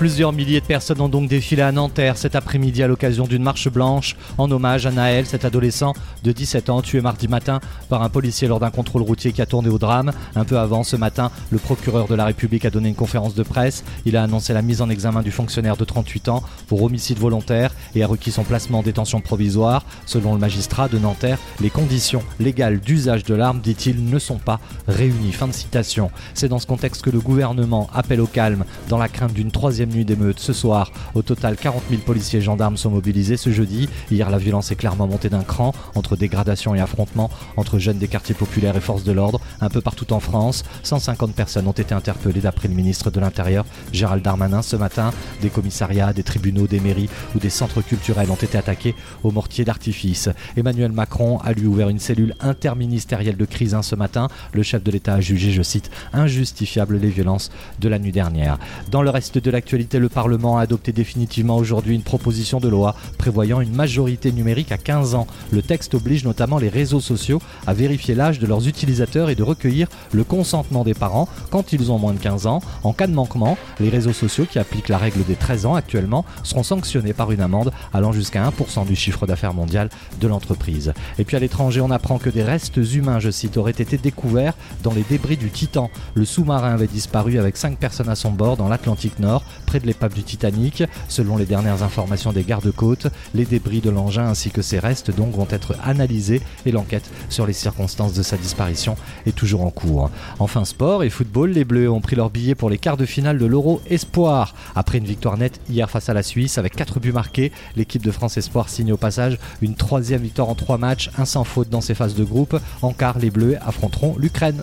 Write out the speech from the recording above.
Plusieurs milliers de personnes ont donc défilé à Nanterre cet après-midi à l'occasion d'une marche blanche en hommage à Naël, cet adolescent de 17 ans tué mardi matin par un policier lors d'un contrôle routier qui a tourné au drame. Un peu avant ce matin, le procureur de la République a donné une conférence de presse. Il a annoncé la mise en examen du fonctionnaire de 38 ans pour homicide volontaire et a requis son placement en détention provisoire. Selon le magistrat de Nanterre, les conditions légales d'usage de l'arme, dit-il, ne sont pas réunies. Fin de citation. C'est dans ce contexte que le gouvernement appelle au calme dans la crainte d'une troisième nuit d'émeute ce soir. Au total, 40 000 policiers et gendarmes sont mobilisés ce jeudi. Hier, la violence est clairement montée d'un cran entre dégradation et affrontement entre jeunes des quartiers populaires et forces de l'ordre. Un peu partout en France, 150 personnes ont été interpellées d'après le ministre de l'Intérieur, Gérald Darmanin, ce matin. Des commissariats, des tribunaux, des mairies ou des centres culturels ont été attaqués au mortier d'artifice. Emmanuel Macron a lui ouvert une cellule interministérielle de crise ce matin. Le chef de l'État a jugé, je cite, injustifiable les violences de la nuit dernière. Dans le reste de l'actualité, le Parlement a adopté définitivement aujourd'hui une proposition de loi prévoyant une majorité numérique à 15 ans. Le texte oblige notamment les réseaux sociaux à vérifier l'âge de leurs utilisateurs et de recueillir le consentement des parents quand ils ont moins de 15 ans. En cas de manquement, les réseaux sociaux qui appliquent la règle des 13 ans actuellement seront sanctionnés par une amende allant jusqu'à 1% du chiffre d'affaires mondial de l'entreprise. Et puis à l'étranger, on apprend que des restes humains, je cite, auraient été découverts dans les débris du Titan. Le sous-marin avait disparu avec 5 personnes à son bord dans l'Atlantique Nord, de l'épave du Titanic. Selon les dernières informations des gardes-côtes, les débris de l'engin ainsi que ses restes donc vont être analysés et l'enquête sur les circonstances de sa disparition est toujours en cours. Enfin sport et football, les Bleus ont pris leur billet pour les quarts de finale de l'Euro Espoir. Après une victoire nette hier face à la Suisse avec 4 buts marqués, l'équipe de France Espoir signe au passage une troisième victoire en 3 matchs, un sans faute dans ses phases de groupe. En quart, les Bleus affronteront l'Ukraine.